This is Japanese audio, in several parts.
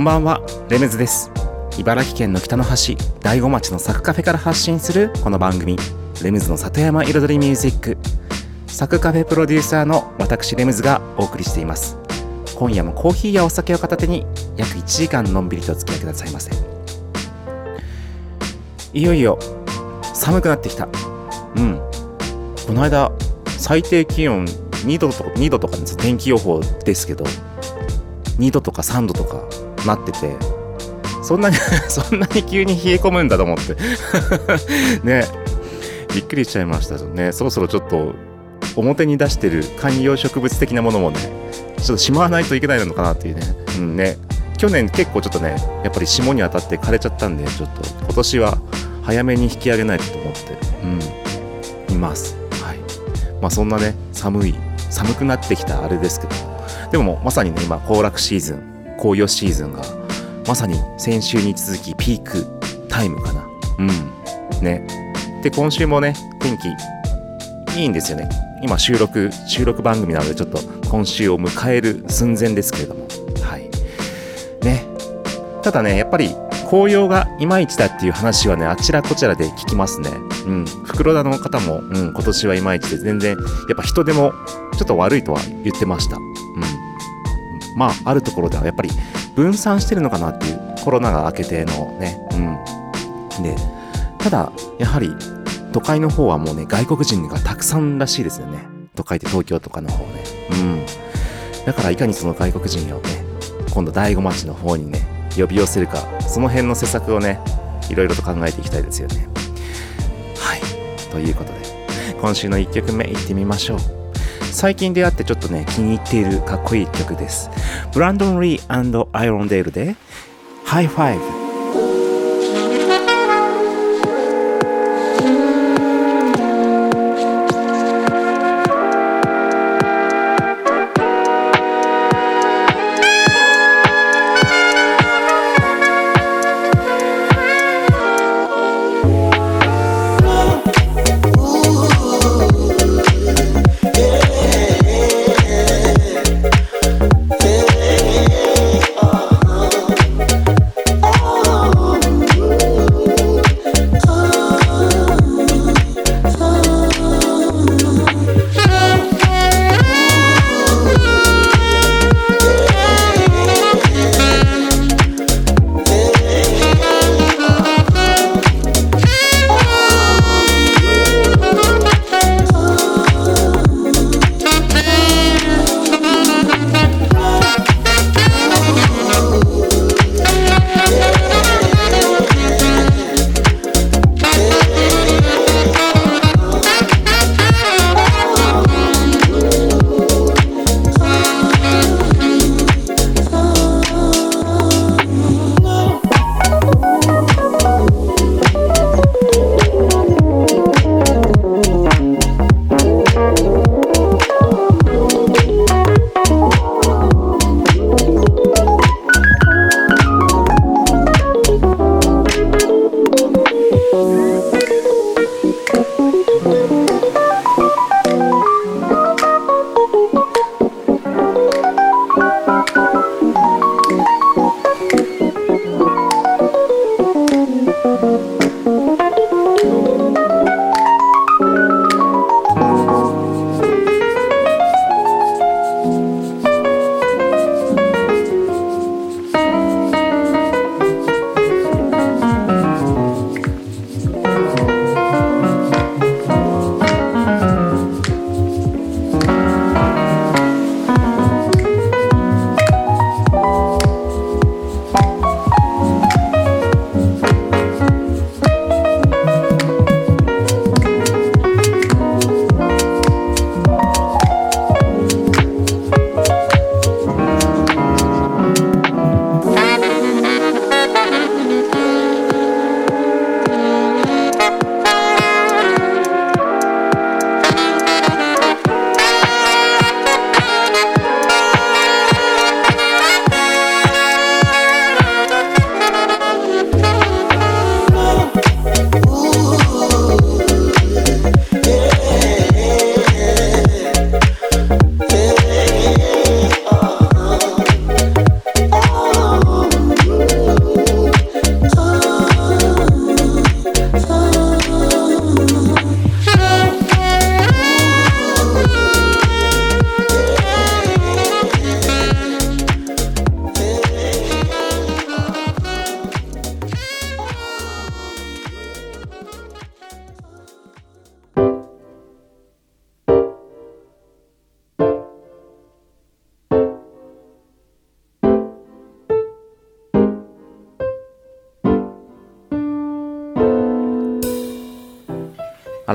んばんは。レムズです。茨城県の北の端大子町のサクカフェから発信するこの番組。レムズの里山彩りミュージック。サクカフェプロデューサーの私レムズがお送りしています。今夜もコーヒーやお酒を片手に約1時間のんびりとお付き合いくださいませ。いよいよ寒くなってきた。うん。この間最低気温2度とか2度とかです。天気予報ですけど2度とか3度とかなっててそんなに そんなに急に冷え込むんだと思って。ね。びっくりしちゃいました。ねそろそろちょっと表に出してる観葉植物的なものもねちょっとしまわないといけないのかなっていうね,、うんね、去年結構ちょっとねやっぱり霜に当たって枯れちゃったんでちょっと今年は早めに引き上げないと思って、うん、います。はい。まあそんなね寒い寒くなってきたあれですけどでもまさにね今行楽シーズン。紅葉シーズンがまさに先週に続きピークタイムかな。うん。ね。で今週もね天気いいんですよね。今収録収録番組なのでちょっと今週を迎える寸前ですけれども。はい。ね。ただねやっぱり紅葉がいまいちだっていう話はねあちらこちらで聞きますね。うん。袋田の方も、うん、今年はいまいちで全然やっぱ人でもちょっと悪いとは言ってました。うんまああるところではやっぱり分散してるのかなっていうコロナが明けてのね。うん。でただやはり都会の方はもうね外国人がたくさんらしいですよね。都会って東京とかの方ね。うん。だからいかにその外国人をね今度大子町の方にね呼び寄せるかその辺の施策をねいろいろと考えていきたいですよね。はい。ということで今週の1曲目いってみましょう。最近出会ってちょっとね気に入っているかっこいい曲です。ブランドン・リーアイロンデールでハイファイブ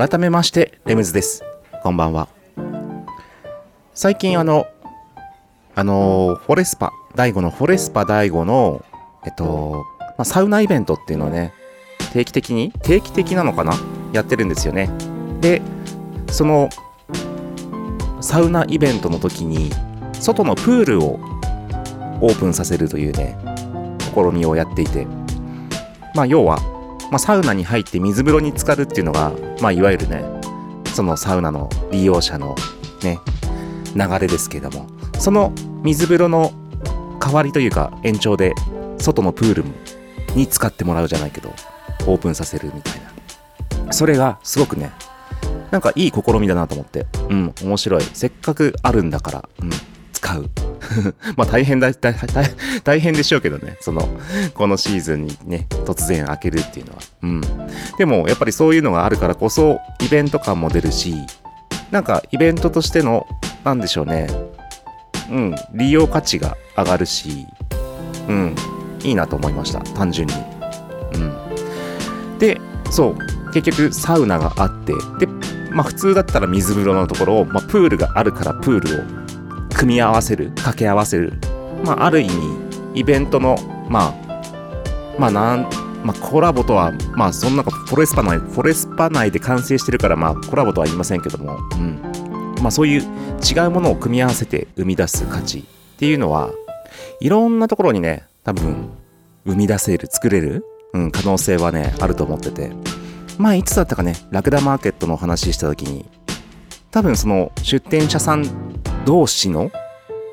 改めましてレムズです。こんばんは。最近あのあのフォレスパ第5のフォレスパ第5のえっと、まあ、サウナイベントっていうのをね定期的に定期的なのかな？やってるんですよね。でそのサウナイベントの時に外のプールをオープンさせるというね試みをやっていて。まあ要は、まあ、サウナに入って水風呂に浸かるっていうのが、まあ、いわゆるねそのサウナの利用者のね流れですけどもその水風呂の代わりというか延長で外のプールに使ってもらうじゃないけどオープンさせるみたいなそれがすごくねなんかいい試みだなと思って。うん、面白い。せっかくあるんだから、うん、使う。まあ大変だ、大大変でしょうけどね。その、このシーズンにね、突然開けるっていうのは。うん。でも、やっぱりそういうのがあるからこそ、イベント感も出るし、なんかイベントとしての、なんでしょうね。うん、利用価値が上がるし、うん、いいなと思いました。単純に。うん。で、そう、結局サウナがあって、で、まあ、普通だったら水風呂のところを、まあ、プールがあるからプールを組み合わせる掛け合わせる、まあ、ある意味イベントのまあまあなんまあ、コラボとは、まあ、そんなフォレスパ内、フォレスパ内で完成してるから、まあ、コラボとは言いませんけども、うん。まあ、そういう違うものを組み合わせて生み出す価値っていうのは、いろんなところにね、多分、生み出せる、作れる、うん、可能性はね、あると思ってて。まあいつだったかね、ラクダマーケットのお話しした時に、多分その出店者さん同士の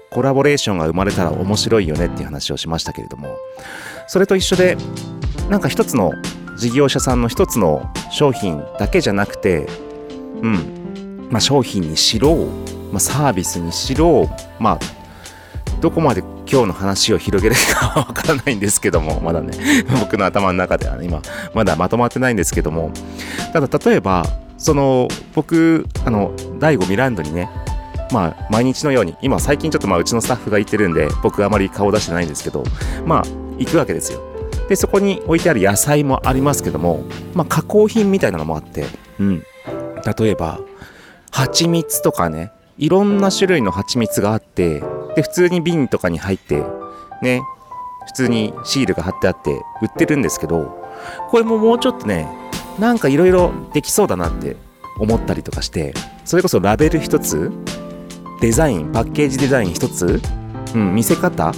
コラボレーションが生まれたら面白いよねっていう話をしましたけれども、それと一緒で、なんか一つの事業者さんの一つの商品だけじゃなくて、うん、まあ商品にしろ、まあサービスにしろ、まあどこまで今日の話を広げるかわからないんですけども、まだね、僕の頭の中では、今、まだまとまってないんですけども、ただ例えば、その、僕、あの、第5ミランドにね、まあ、毎日のように、今最近ちょっとまあ、うちのスタッフが行ってるんで、僕あまり顔出してないんですけど、まあ、行くわけですよ。で、そこに置いてある野菜もありますけども、まあ、加工品みたいなのもあって、うん。例えば、蜂蜜とかね、いろんな種類の蜂蜜があって、で、普通に瓶とかに入って、ね、普通にシールが貼ってあって売ってるんですけど、これももうちょっとね、なんかいろいろできそうだなって思ったりとかして、それこそラベル一つ、デザイン、パッケージデザイン一つ、うん、見せ方、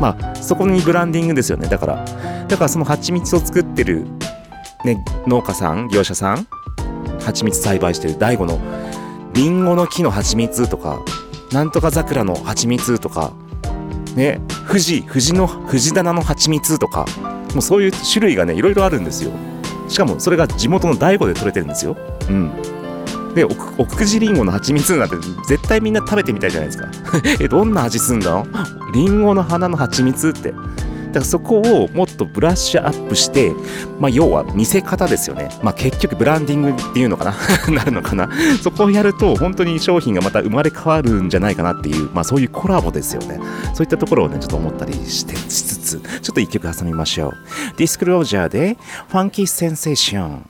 まあ、そこにブランディングですよね。だから、だからその蜂蜜を作ってる、ね、農家さん、業者さん、蜂蜜栽培してる大悟のリンゴの木の蜂蜜とか、なんとか桜の蜂蜜とか、ね、富士、富士の、富士棚の蜂蜜とか、もうそういう種類がね、いろいろあるんですよ。しかもそれが地元の大悟で取れてるんですよ。うん。で、奥久慈りんごの蜂蜜なんて絶対みんな食べてみたいじゃないですか。え、どんな味すんだ？りんごの花の蜂蜜って。だからそこをもっとブラッシュアップして、まあ、要は見せ方ですよね。まあ、結局ブランディングっていうのかな？なるのかな？そこをやると本当に商品がまた生まれ変わるんじゃないかなっていう、まあ、そういうコラボですよね。そういったところをね、ちょっと思ったりしてしつつ、ちょっと一曲挟みましょう。ディスクロージャーで、ファンキーセンセーション。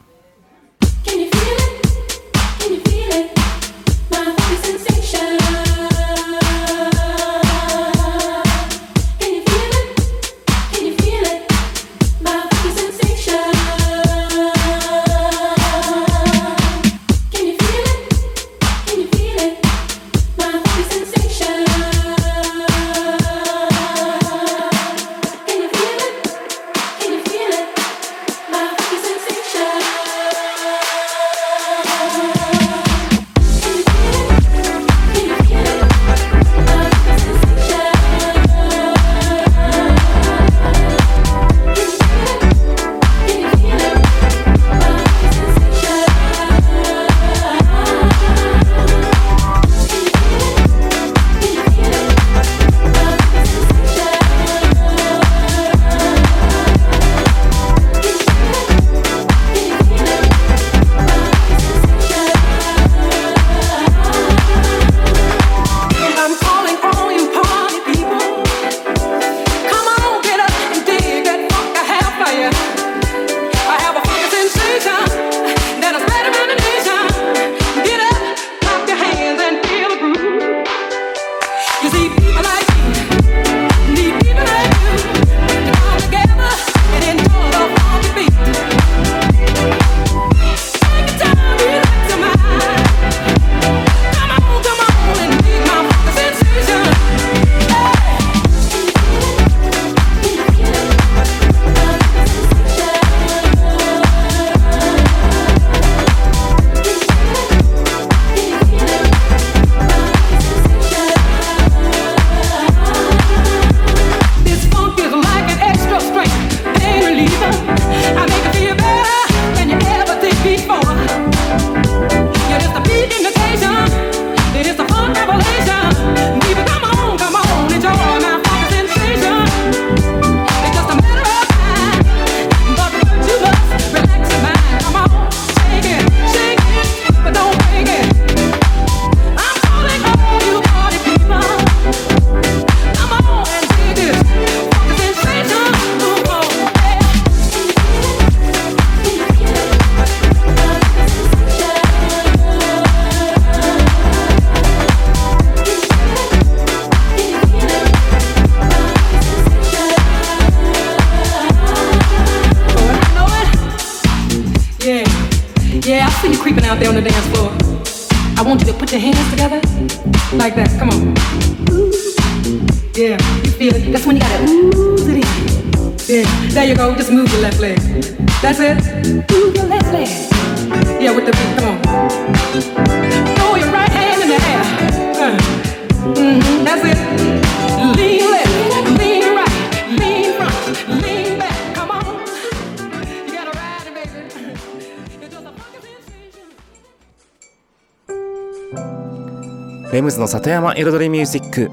ムズの里山彩りミュージック。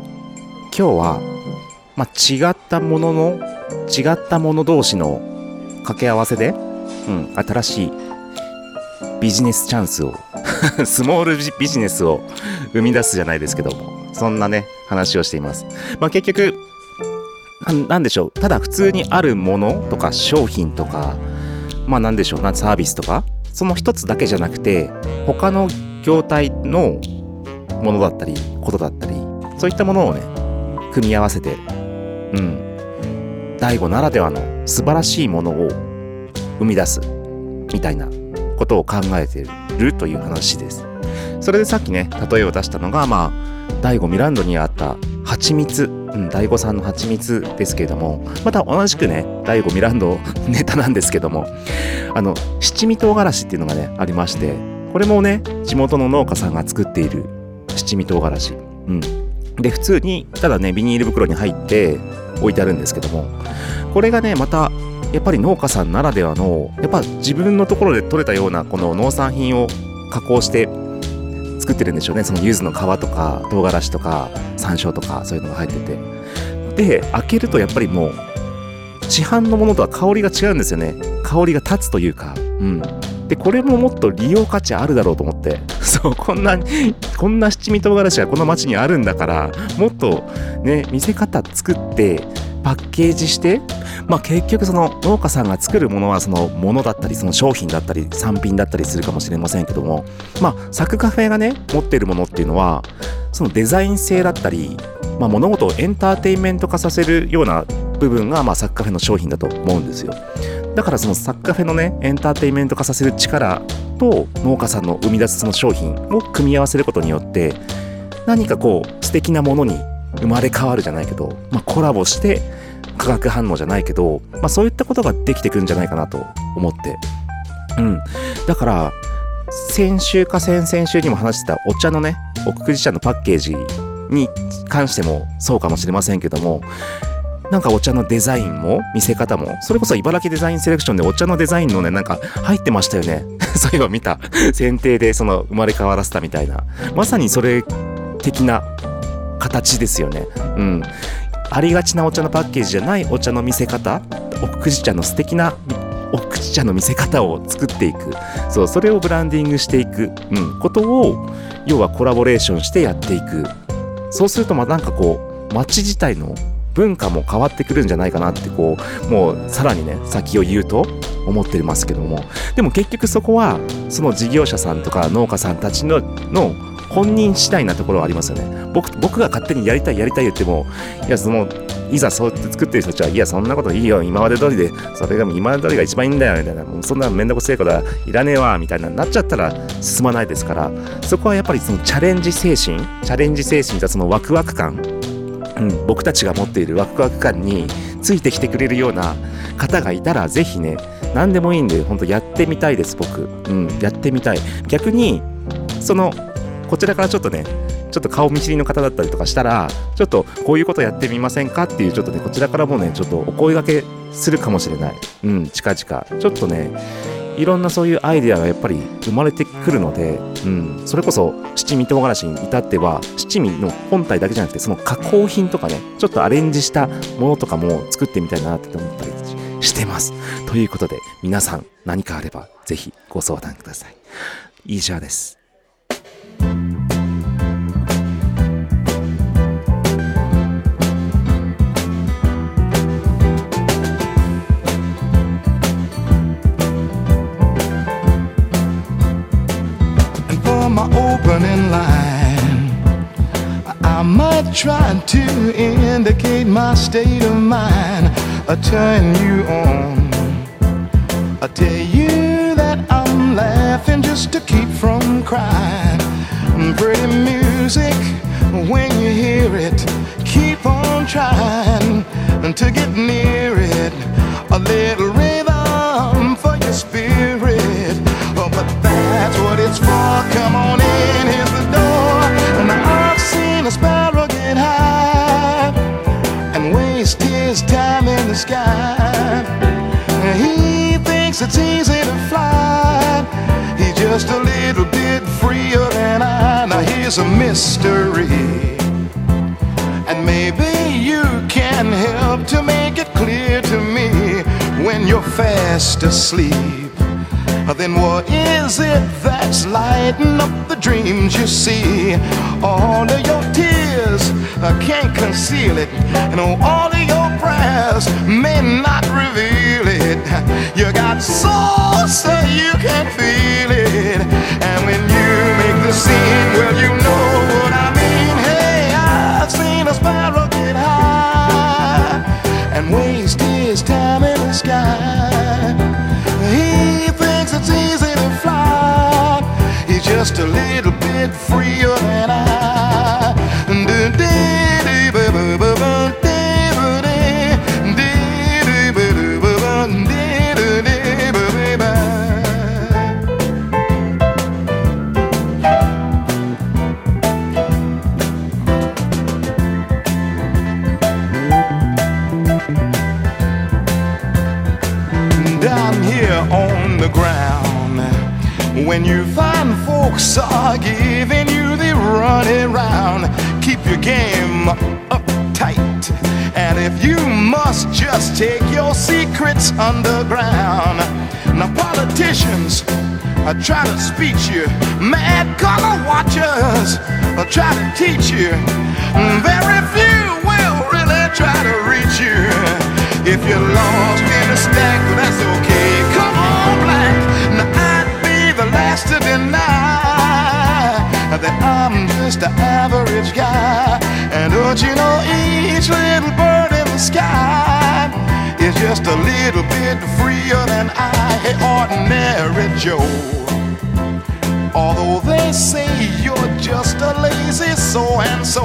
今日は、まあ、違ったものの違ったもの同士の掛け合わせで、うん、新しいビジネスチャンスを スモールビジネスを生み出すじゃないですけどもそんなね話をしています、まあ、結局なんなんでしょう。ただ普通にあるものとか商品とかまあなんでしょうなサービスとかその一つだけじゃなくて他の業態のものだったりことだったりそういったものをね組み合わせてうん大悟ならではの素晴らしいものを生み出すみたいなことを考えているという話です。それでさっきね例えを出したのがまあ大悟ミランドにあった蜂蜜うん大悟さんの蜂蜜ですけれどもまた同じくね大悟ミランド ネタなんですけどもあの七味唐辛子っていうのがねありましてこれもね地元の農家さんが作っている七味唐辛子。うん。で普通にただねビニール袋に入って置いてあるんですけどもこれがねまたやっぱり農家さんならではのやっぱ自分のところで採れたようなこの農産品を加工して作ってるんでしょうね。その柚子の皮とか唐辛子とか山椒とかそういうのが入ってて。で開けるとやっぱりもう市販のものとは香りが違うんですよね。香りが立つというか。うん。でこれももっと利用価値あるだろうと思って。そうこんなこんな七味唐辛子がこの町にあるんだからもっとね見せ方作ってパッケージしてまあ結局その農家さんが作るものはそのものだったりその商品だったり産品だったりするかもしれませんけどもまあサクカフェがね持ってるものっていうのはそのデザイン性だったり、まあ、物事をエンターテインメント化させるような部分がまあサクカフェの商品だと思うんですよ。だからそのサクカフェのねエンターテインメント化させる力と農家さんの生み出すその商品を組み合わせることによって何かこう素敵なものに生まれ変わるじゃないけど、まあ、コラボして化学反応じゃないけど、まあ、そういったことができてくるんじゃないかなと思って。うん。だから先週か先々週にも話してたお茶のね奥久慈茶のパッケージに関してもそうかもしれませんけどもなんかお茶のデザインも見せ方もそれこそ茨城デザインセレクションでお茶のデザインのねなんか入ってましたよね。そういえば見た。選定でその生まれ変わらせたみたいな。まさにそれ的な形ですよね。うん。ありがちなお茶のパッケージじゃないお茶の見せ方奥久慈茶の素敵な奥久慈茶の見せ方を作っていく。そうそれをブランディングしていく、うん、ことを要はコラボレーションしてやっていく。そうするとまあなんかこう街自体の文化も変わってくるんじゃないかなってこうもうさらにね先を言うと思ってますけども。でも結局そこはその事業者さんとか農家さんたちのの本人次第なところはありますよね。僕僕が勝手にやりたいやりたい言ってもいやそのいざそうやって作ってる人たちはいやそんなこといいよ。今まで通りでそれが今まで通りが一番いいんだよみたいな。もうそんなめんどくせえことはいらねえわみたいななっちゃったら進まないですから。そこはやっぱりそのチャレンジ精神チャレンジ精神とそのワクワク感うん、僕たちが持っているワクワク感についてきてくれるような方がいたらぜひね何でもいいんで本当やってみたいです僕、うん、やってみたい。逆にそのこちらからちょっとねちょっと顔見知りの方だったりとかしたらちょっとこういうことやってみませんかっていうちょっとねこちらからもねちょっとお声掛けするかもしれない。うん。近々。ちょっとねいろんなそういうアイデアがやっぱり生まれてくるので、うん、それこそ七味唐辛子に至っては七味の本体だけじゃなくてその加工品とかねちょっとアレンジしたものとかも作ってみたいなって思ったりしてます。ということで皆さん何かあればぜひご相談ください。以上です。Might try to indicate my state of mind, I turn you on. I tell you that I'm laughing just to keep from crying. Pretty music when you hear it. Keep on trying to get near it. Thinks it's easy to fly. He's just a little bit freer than I. Now here's a mystery. And maybe you can help to make it clear to me when you're fast asleep. Then what is it that's lighting up the dreams you see? All of your tears I can't conceal it, and all of your prayers may not reveal it. You got soul so you can feel it, and when you make the scene, well you know try to speech you, mad color watchers I try to teach you. Mm, very few will really try to reach you. If you're lost in a stack, well, that's okay. Come on, black. Now I'd be the last to deny that I'm just an average guy. And don't you know each little bird in the sky is just a little bit freer than I, hey, ordinary Joe. Although they say you're just a lazy so and so,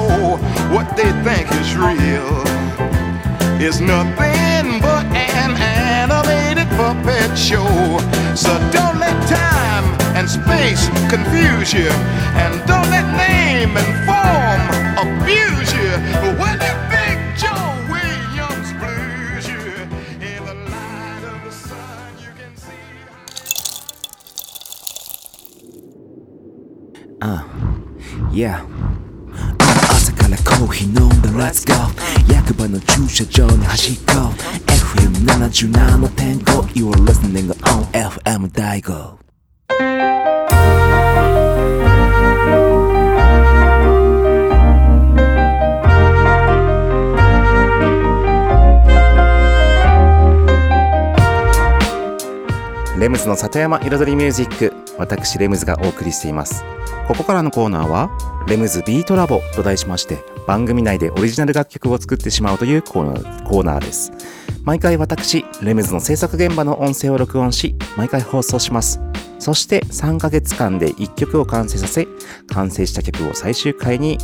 what they think is real is nothing but an animated puppet show. So don't let time and space confuse you, and don't let Let's go. 役場の駐車場に走っこ FM77.5 You are listening on FM 大悟レムズの里山彩りミュージック。私レムズがお送りしています。ここからのコーナーはレムズビートラボと題しまして番組内でオリジナル楽曲を作ってしまうというコーナーです。毎回私レムズの制作現場の音声を録音し毎回放送します。そして3ヶ月間で1曲を完成させ完成した曲を最終回に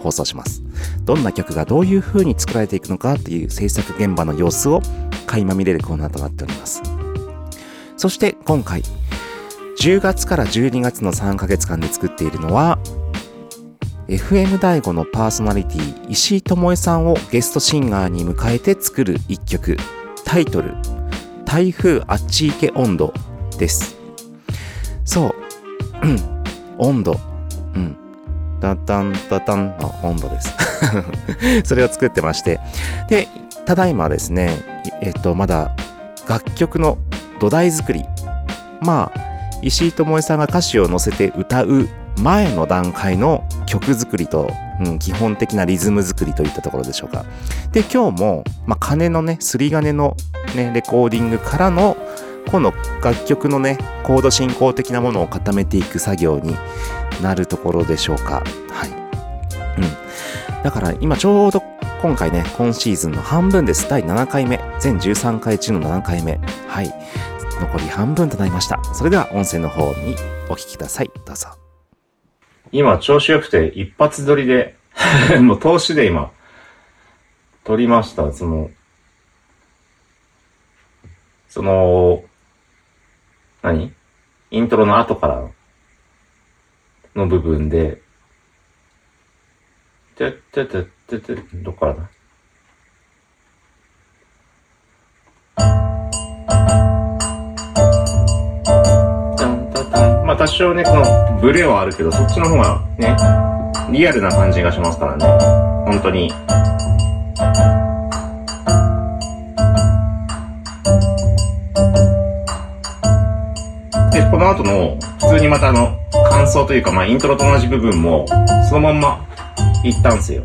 放送します。どんな曲がどういう風に作られていくのかっていう制作現場の様子を垣間見れるコーナーとなっております。そして今回10月から12月の3ヶ月間で作っているのは FM 大悟のパーソナリティ石井智恵さんをゲストシンガーに迎えて作る一曲。タイトル「台風あっち行け温度」です。そう。温度。うん。ダダンダダンの温度です。それを作ってまして。でただいまですねえっとまだ楽曲の土台作り。まあ石井智恵さんが歌詞を載せて歌う前の段階の曲作りと、うん、基本的なリズム作りといったところでしょうか。で今日も、まあ、鐘のねすり金のねレコーディングからの今度楽曲のねコード進行的なものを固めていく作業になるところでしょうか。はい。うん。だから今ちょうど今回ね今シーズンの半分です。第7回目。全13回中の7回目。はい。残り半分となりました。それでは音声の方にお聞きください。どうぞ。今調子良くて一発撮りで、もう投資で今、撮りました。その、その、何？イントロの後からの部分で、てってってってて、どっからだ？まあ多少ね、このブレはあるけど、そっちの方がね、リアルな感じがしますからね。本当に。で、この後の、普通にまたあの、感想というか、まあイントロと同じ部分も、そのまんま、言ったんすよ。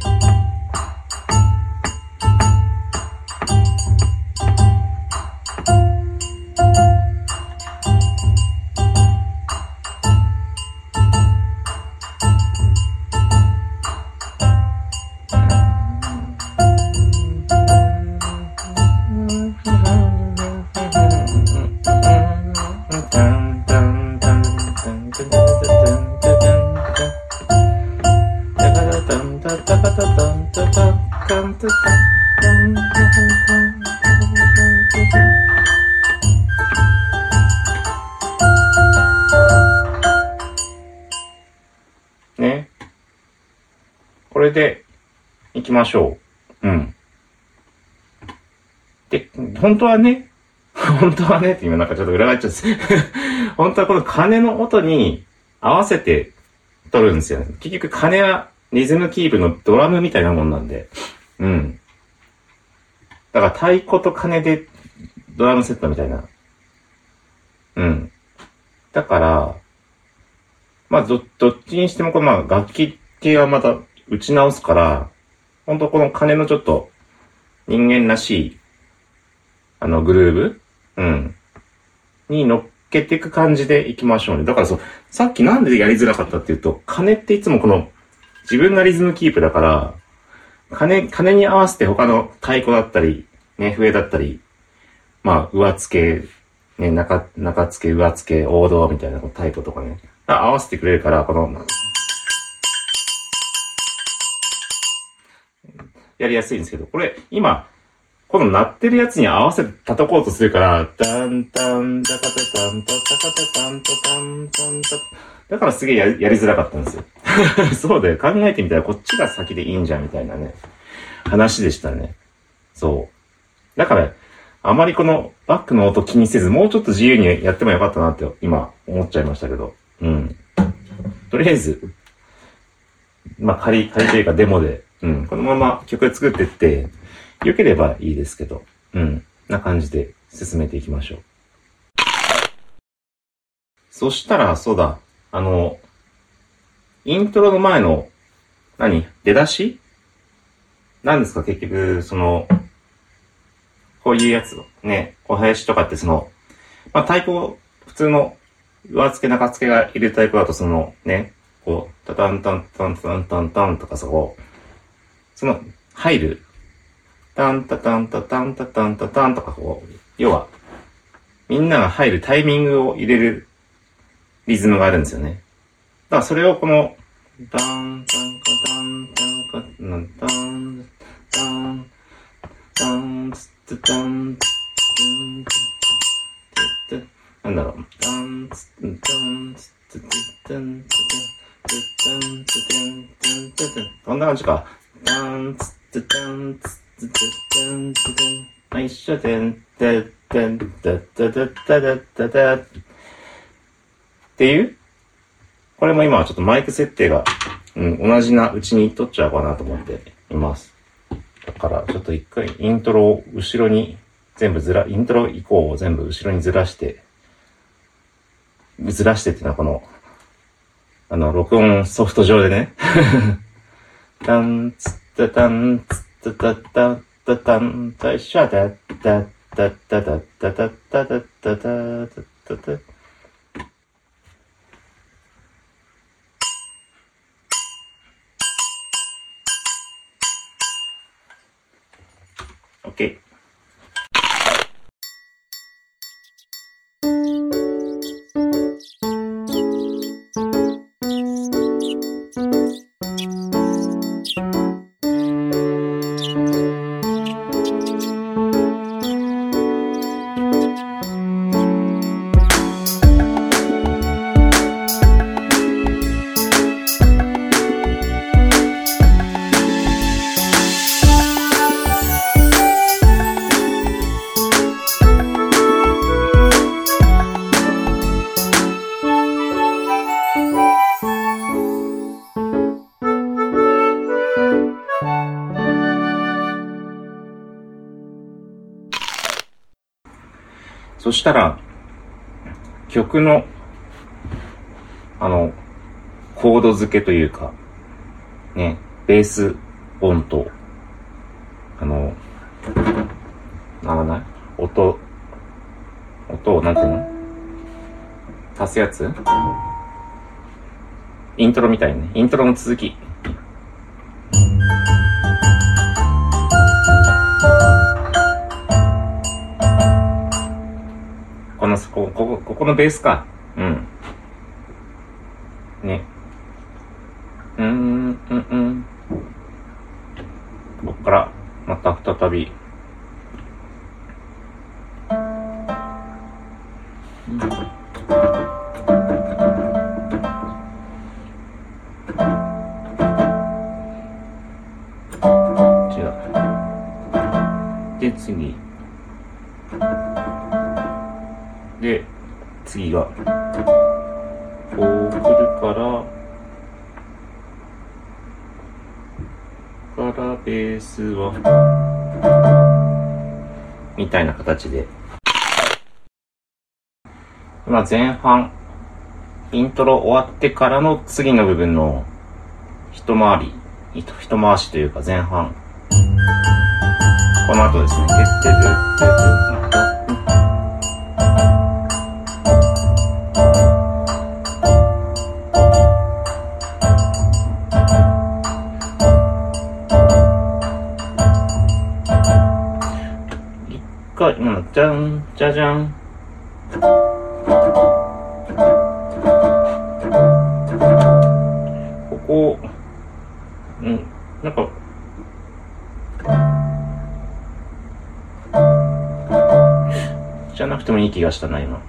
ましょう。うん。で、本当はね、本当はねって今なんかちょっと裏返っちゃって。本当はこの鐘の音に合わせて撮るんですよね。結局鐘はリズムキープのドラムみたいなもんなんで。うん。だから太鼓と鐘でドラムセットみたいな。うん。だから、まあ、ど、どっちにしても、この、まあ、楽器系はまた打ち直すから、本当この鐘のちょっと、人間らしい、あの、グルーブ？うん。に乗っけていく感じでいきましょうね。だからそう、さっきなんでやりづらかったっていうと、鐘っていつもこの、自分がリズムキープだから、鐘、鐘に合わせて他の太鼓だったり、ね、笛だったり、まあ、上付け、ね、中、中付け、上付け、王道みたいなこのタイプとかね、合わせてくれるから、この、やりやすいんですけど、これ、今、この鳴ってるやつに合わせて叩こうとするから、ダンタン、ダカタタン、タカタタン、タタン、タン、タだからすげえやりやりづらかったんですよ。そうだよ。考えてみたらこっちが先でいいんじゃんみたいなね、話でしたね。そう。だから、あまりこのバックの音気にせず、もうちょっと自由にやってもよかったなって今思っちゃいましたけど。うん。とりあえず、まあ仮、仮というかデモで、うん、このまま曲作ってって、良ければいいですけど、うん、な感じで進めていきましょう。そしたら、そうだ、あの、イントロの前の、何？出だし？何ですか？結局、その、こういうやつを、ね、小林とかってその、まあ、太鼓、普通の上付け中付けがいる太鼓だとその、ね、こう、タタンタンタンタンタンタンとかそこ、その、入る、タンタタンタタンタタンタタンとかこう、要は、みんなが入るタイミングを入れるリズムがあるんですよね。だからそれをこの、タンタンカタンタンカタンタンタンタンツッタンツッタンなんだろう。タンツッタンツッタンツッタンツッタンツッタンツッタンツッタンこんな感じか。タンツッタンツッタンツッタンあ一緒でんてってんてってってってってってっていうこれも今はちょっとマイク設定が、うん、同じなうちに取っちゃおうかなと思っています。だから、ちょっと一回イントロを後ろに全部ずら、イントロ以降を全部後ろにずらして、ずらしてっていうのはこの、あの、録音ソフト上でね、タン、ツッタタン、ツッタタタッタタン、タイシャタッタッしたら、曲の、あの、コード付けというか、ね、ベース音と、あの、ならない音、音を、なんていうの？足すやつ？イントロみたいにね。イントロの続き。ここ、のベースか。うん。ね。うーん、うん、うん。ここから、また再び。うん次が、こう来るから、からベースは、みたいな形で。今前半、イントロ終わってからの次の部分の一回り、一一回しというか前半。この後ですね。てってるってじゃん、じゃじゃん。ここ、うん、なんか、じゃなくてもいい気がしたな、今。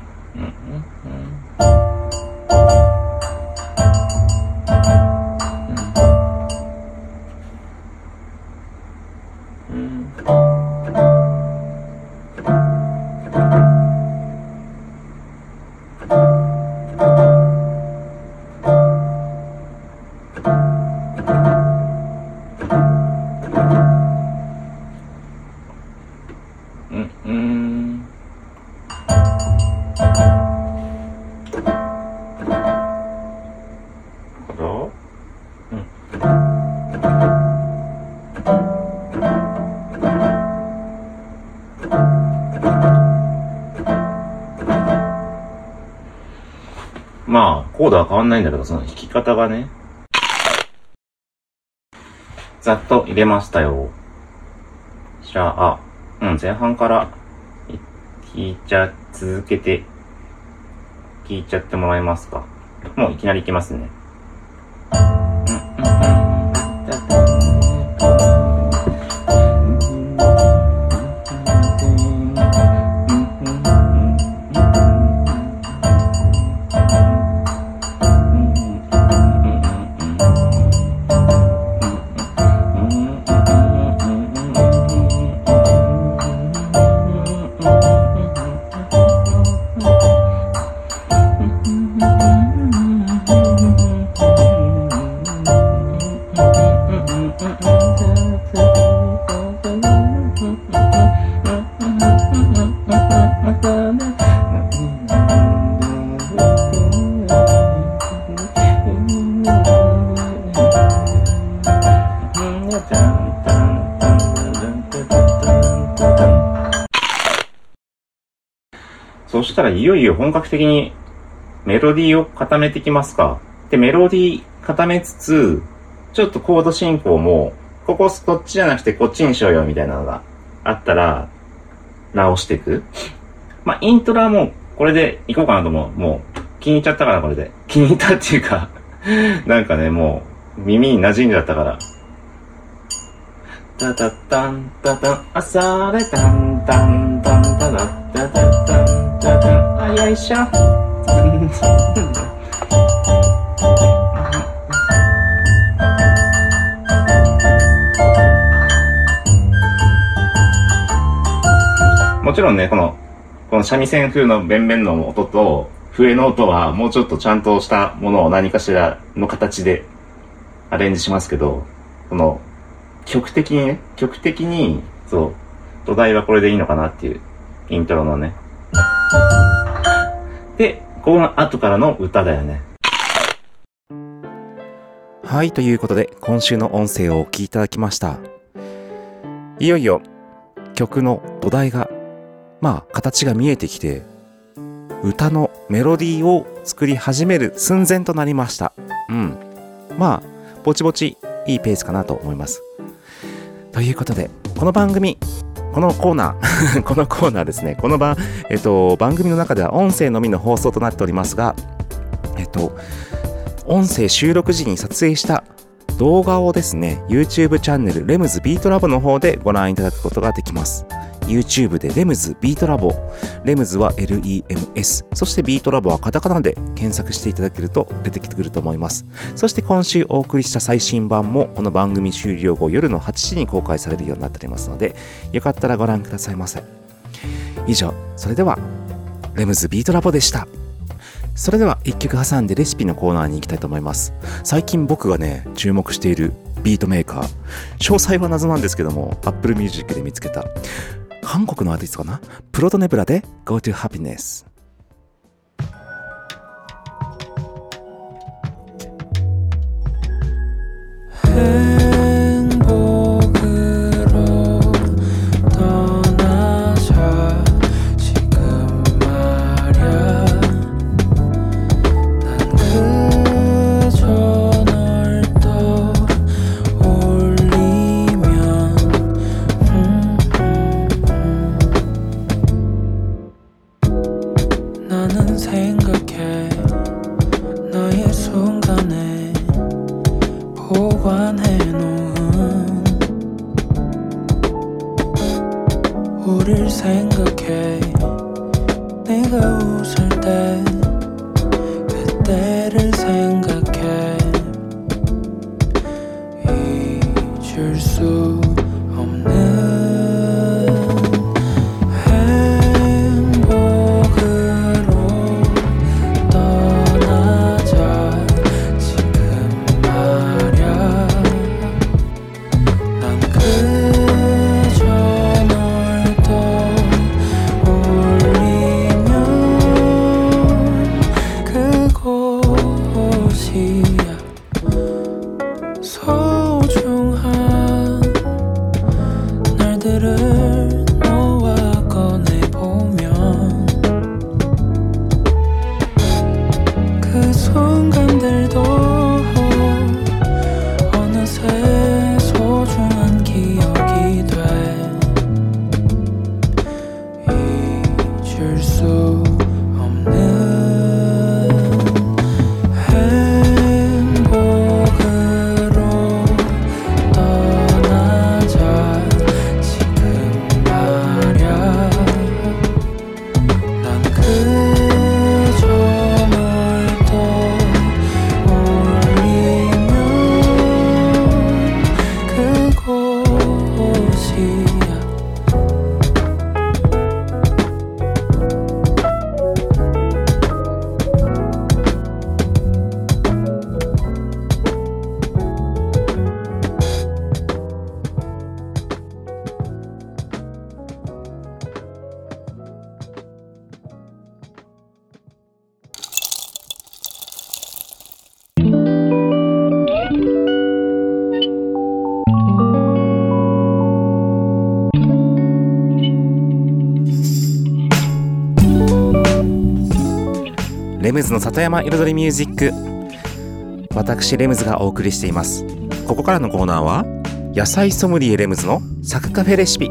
は変わんないんだけど、その弾き方がね。ざっと入れましたよ。じゃあ、うん、前半から聞いちゃ、続けて、弾いちゃってもらえますか。もういきなり行きますね。いよいよ本格的にメロディーを固めてきますか。で、メロディー固めつつ、ちょっとコード進行も、こここっちじゃなくてこっちにしようよみたいなのがあったら、直していく。まあ、イントロはもうこれでいこうかなと思う。もう気に入っちゃったからこれで。気に入ったっていうか、なんかね、もう耳に馴染んじゃったから。タタタンタタン、朝でタンタンタンタタタタタンタ、よいしょ。もちろんね、この、この三味線風のベンベンの音と、笛の音はもうちょっとちゃんとしたものを何かしらの形でアレンジしますけど、この、曲的にね、曲的に、そう、土台はこれでいいのかなっていう、イントロのね。で、この後からの歌だよね。はい、ということで、今週の音声をお聞きいただきました。いよいよ、曲の土台が、まあ、形が見えてきて、歌のメロディーを作り始める寸前となりました。うん。まあ、ぼちぼちいいペースかなと思います。ということで、この番組、このコーナー、このコーナーですね、この番、えっと、番組の中では音声のみの放送となっておりますが、えっと、音声収録時に撮影した動画をですね、YouTube チャンネルレムズビートラボの方でご覧いただくことができます。YouTube でレムズビートラボ。レムズは LEMS。そしてビートラボはカタカナで検索していただけると出てきてくると思います。そして今週お送りした最新版もこの番組終了後夜の8時に公開されるようになっておりますので、よかったらご覧くださいませ。以上、それでは、レムズビートラボでした。それでは一曲挟んでレシピのコーナーに行きたいと思います。最近僕がね、注目しているビートメーカー。詳細は謎なんですけども、Apple Music で見つけた。韓国のアーティストかな？プロトネブラで Go to Happiness。 행 レムズの里山彩りミュージック。私レムズがお送りしています。ここからのコーナーは野菜ソムリエレムズのサクカフェレシピ。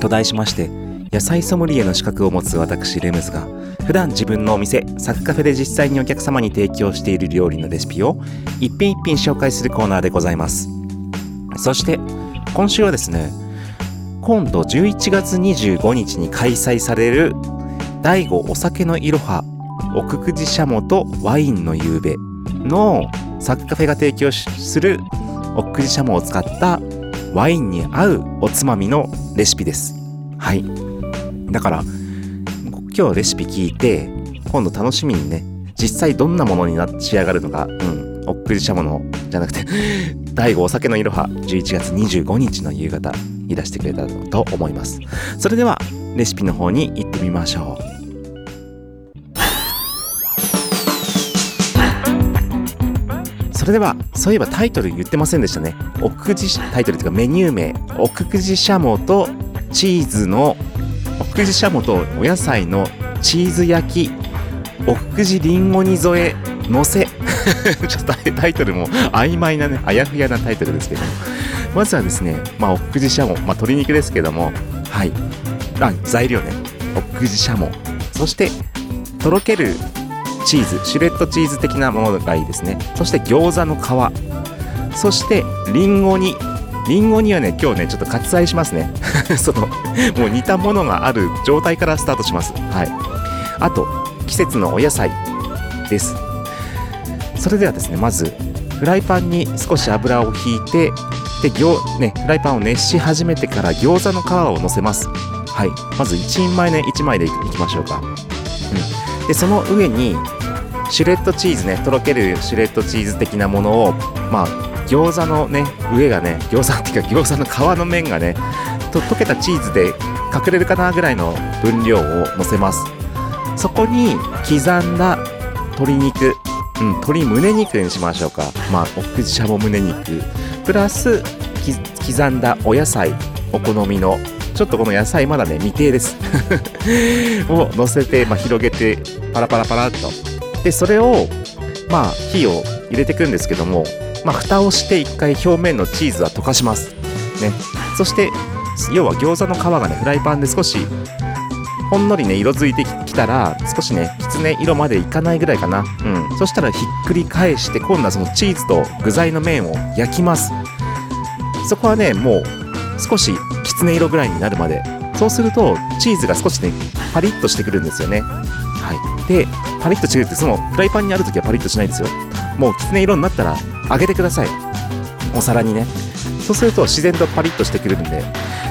と題しまして野菜ソムリエの資格を持つ私レムズが普段自分のお店サクカフェで実際にお客様に提供している料理のレシピを一品一品紹介するコーナーでございます。そして今週はですね今度11月25日に開催される第5お酒のいろは奥久慈しゃもとワインの夕べのサクカフェが提供する奥久慈しゃもを使ったワインに合うおつまみのレシピです。はい。だから、今日レシピ聞いて、今度楽しみにね、実際どんなものにな仕上がるのか、うん、奥久慈しゃもの、じゃなくて、第5お酒のいろは11月25日の夕方に出してくれたと思います。それでは、レシピの方に行ってみましょう。それではそういえばタイトル言ってませんでしたね。奥久慈タイトルというかメニュー名。奥久慈しゃもとチーズの奥久慈しゃもとお野菜のチーズ焼き。奥久慈りんごに添えのせ。ちょっとタイトルも曖昧なねあやふやなタイトルですけども。まずはですね、まあ、奥久慈しゃも、まあ、鶏肉ですけども。はい。あ材料ね。奥久慈しゃもそしてとろけるチーズシュレッドチーズ的なものがいいですね。そして餃子の皮。そしてリンゴ煮。リンゴ煮はね今日ねちょっと割愛しますね。そのもう煮たものがある状態からスタートします。はい。あと季節のお野菜です。それではですねまずフライパンに少し油をひいてで餃、ね、フライパンを熱し始めてから餃子の皮を乗せます。はい。まず1人前ね1枚でいきましょうか、うん、でその上にシュレッドチーズねとろけるシュレッドチーズ的なものをまあ餃子のね上がね餃子っていうか餃子の皮の面がねと溶けたチーズで隠れるかなぐらいの分量を乗せます。そこに刻んだ鶏肉、うん、鶏胸肉にしましょうか。まあ奥しゃも胸肉。プラス刻んだお野菜お好みのちょっとこの野菜まだね未定です。を乗せて、まあ、広げてパラパラパラっと。でそれをまあ火を入れていくんですけどもまあ蓋をして一回表面のチーズは溶かします。ね。そして要は餃子の皮がねフライパンで少しほんのりね色づいてきたら少しねきつね色までいかないぐらいかな。うん。そしたらひっくり返して今度はそのチーズと具材の面を焼きます。そこはねもう少しね色ぐらいになるまで。そうするとチーズが少しねパリッとしてくるんですよね。はい。でパリッとしてくるってそのフライパンにある時はパリッとしないんですよ。もうきつね色になったら揚げてください。お皿にね。そうすると自然とパリッとしてくるんで。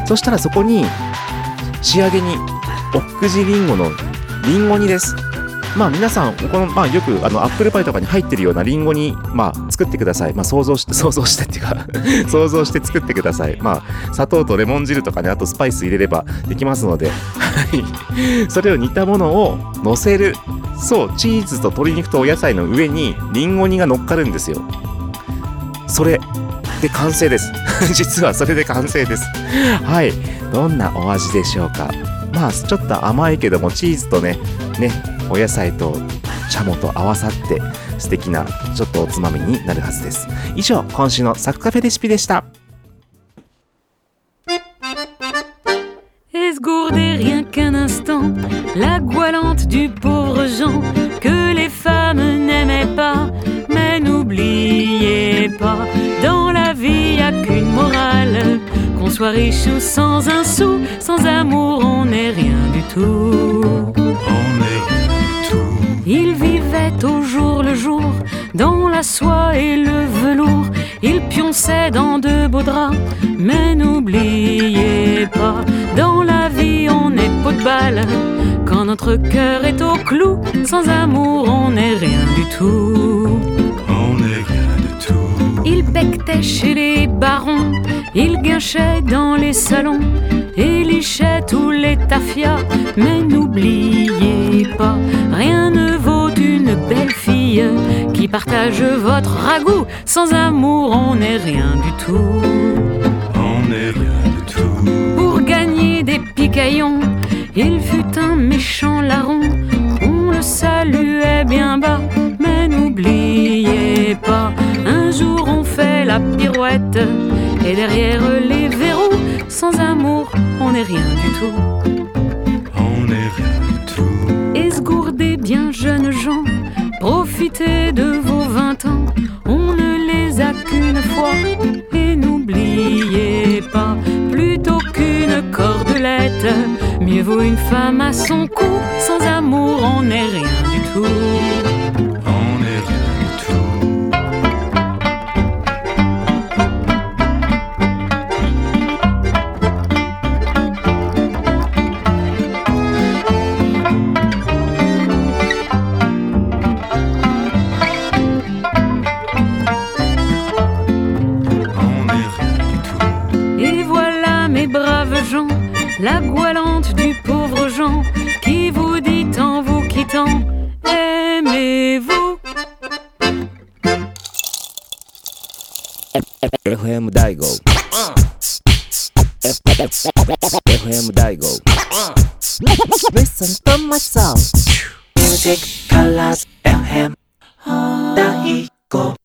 そしたらそこに仕上げに奥久慈りんごのりんご煮です。まあ皆さんこの、まあ、よくあのアップルパイとかに入ってるようなりんごに、まあ、作ってください、まあ、想像して 想像してっていうか 想像して作ってください。まあ砂糖とレモン汁とかねあとスパイス入れればできますので。はい。それを煮たものを乗せるそうチーズと鶏肉とお野菜の上にりんご煮が乗っかるんですよ。それで完成です。実はそれで完成です。はい。どんなお味でしょうか？まあちょっと甘いけどもチーズとねねお野菜とシャモと合わさって素敵なちょっとおつまみになるはずです以上今週のサクカフェレシピでした Esgourdez rien qu'un instant la goualante du pauvre Jean que les femmes n'aimaient pas. Mais n'oubliez pas, dans la vie y a qu'une morale. Qu'on soit riche ou sans un sou, sans amour on n'est rien du tout. Il vivait au jour le jour, dans la soie et le velours. Il pionçait dans de beaux draps, mais n'oubliez pas, dans la vie on est pot de balle. Quand notre cœur est au clou, sans amour on n'est rien du tout. Chez les barons, il guinchait dans les salons, et lichait tous les tafias. Mais n'oubliez pas, rien ne vaut une belle fille qui partage votre ragoût. Sans amour, on n'est rien du tout. Pour gagner des picaillons, il fut un méchant larron. On le saluait bien bas, fait la pirouette. Et derrière les verrous, sans amour, on n'est rien du tout. Esgourdez bien jeunes gens, profitez de vos vingt ans, on ne les a qu'une fois. Et n'oubliez pas, plutôt qu'une cordelette, mieux vaut une femme à son cou, sans amour on n'est rien du tout. FM 大悟。Listen to my song Music Colors FM 大悟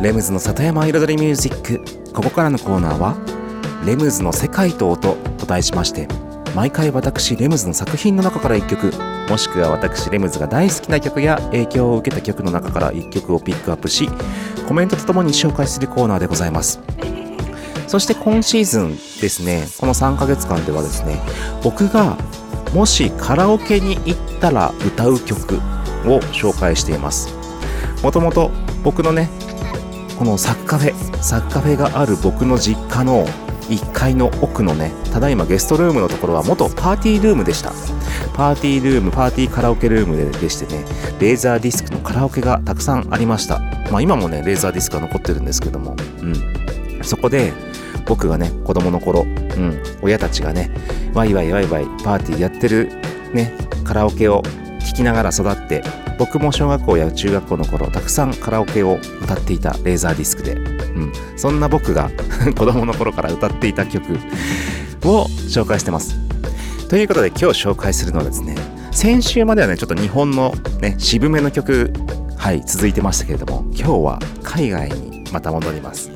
レムズの里山彩りミュージック。ここからのコーナーは「レムズの世界と音」と題しまして毎回私レムズの作品の中から1曲。もしくは私レムズが大好きな曲や影響を受けた曲の中から1曲をピックアップしコメントとともに紹介するコーナーでございます。そして今シーズンですねこの3ヶ月間ではですね僕がもしカラオケに行ったら歌う曲を紹介しています。もともと僕のねこのサッカフェサッカフェがある僕の実家の1階の奥のねただいまゲストルームのところは元パーティールームでした。パーティールームパーティーカラオケルームででしてねレーザーディスクのカラオケがたくさんありました。まあ今もねレーザーディスクが残ってるんですけども。うん。そこで僕がね子供の頃、うん、親たちがねワイワイワイワイパーティーやってるねカラオケを聴きながら育って僕も小学校や中学校の頃たくさんカラオケを歌っていたレーザーディスクで、うん、そんな僕が 子供の頃から歌っていた曲を紹介してます。ということで今日紹介するのはですね先週まではねちょっと日本のね渋めの曲はい続いてましたけれども今日は海外にまた戻ります。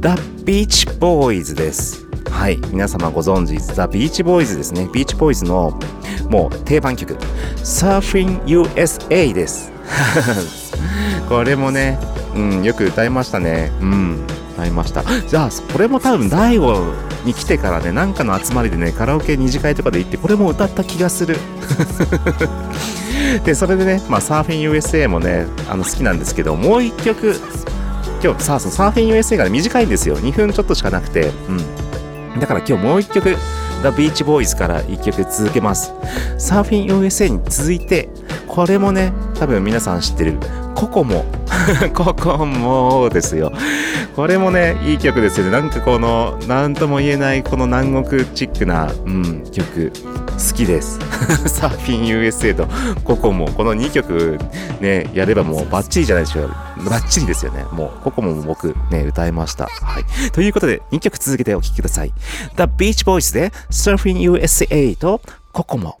The Beach Boys です。はい皆様ご存知 The Beach Boys ですね。ビーチボーイズのもう定番曲 Surfing USA です。これもね、うん、よく歌いましたね。うん歌いました。じゃあこれも多分大悟に来てからねなんかの集まりでねカラオケ二次会とかで行ってこれも歌った気がする。でそれでね、まあ、サーフィン USA もねあの好きなんですけどもう一曲今日さサーフィン USA が、ね、短いんですよ。2分ちょっとしかなくて。うん。だから今日もう一曲ザ・ビーチボーイズから一曲続けます。サーフィン USA に続いてこれもね多分皆さん知ってるココモ。ココモですよ。これもねいい曲ですよね。なんかこの何とも言えないこの南国チックな、うん、曲。好きです。サーフィン USA とココモ。この2曲ねやればもうバッチリじゃないでしょうバッチリですよね。もうココモも僕ね歌いました。はい。ということで2曲続けてお聴きください。The Beach Boys で Surfing USA とココモ。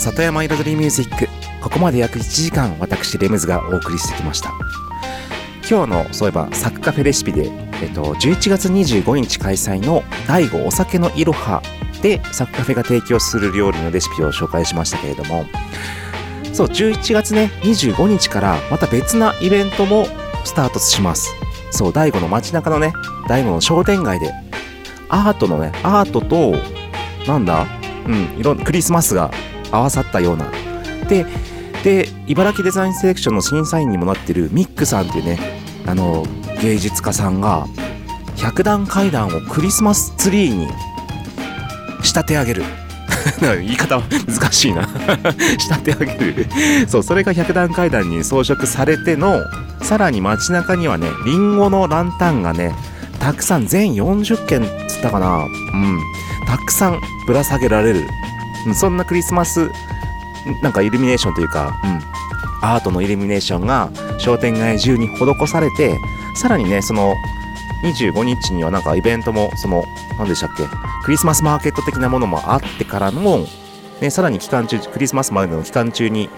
里山彩りミュージック。ここまで約1時間私レムズがお送りしてきました。今日のそういえばサクカフェレシピで、えっと、11月25日開催の第5お酒のいろはでサクカフェが提供する料理のレシピを紹介しましたけれども。そう11月ね25日からまた別なイベントもスタートします。そう第5の街中のね第5の商店街でアートのねアートとなんだうんいろんなクリスマスが合わさったような。でで茨城デザインセレクションの審査員にもなってるミックさんっていうねあの芸術家さんが100段階段をクリスマスツリーに仕立て上げる。言い方難しいな。仕立て上げる。そうそれが100段階段に装飾されてのさらに街中にはねリンゴのランタンがねたくさん全40件つったかな。うん。たくさんぶら下げられる。そんなクリスマスなんかイルミネーションというか、うん、アートのイルミネーションが商店街中に施されてさらにねその25日にはなんかイベントもその何でしたっけクリスマスマーケット的なものもあってからの、ね、さらに期間中クリスマスまでの期間中に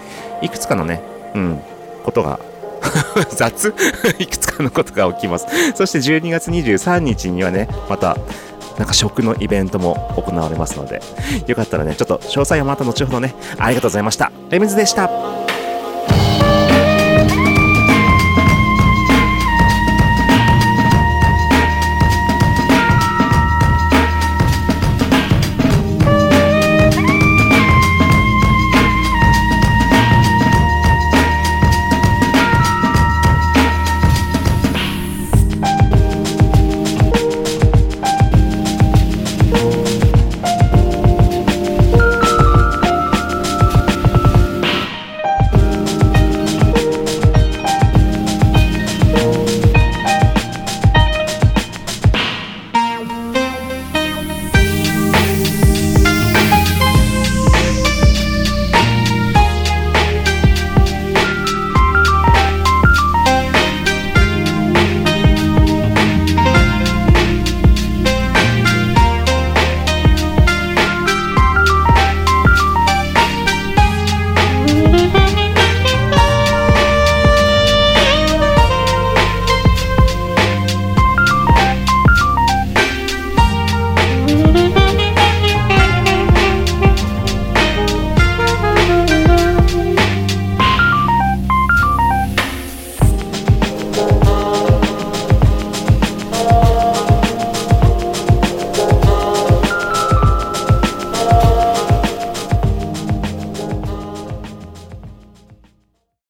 いくつかのね、うん、ことが 雑？いくつかのことが起きます。そして12月23日にはねまたなんか食のイベントも行われますのでよかったらねちょっと詳細はまた後ほどね。ありがとうございました。レムズでした。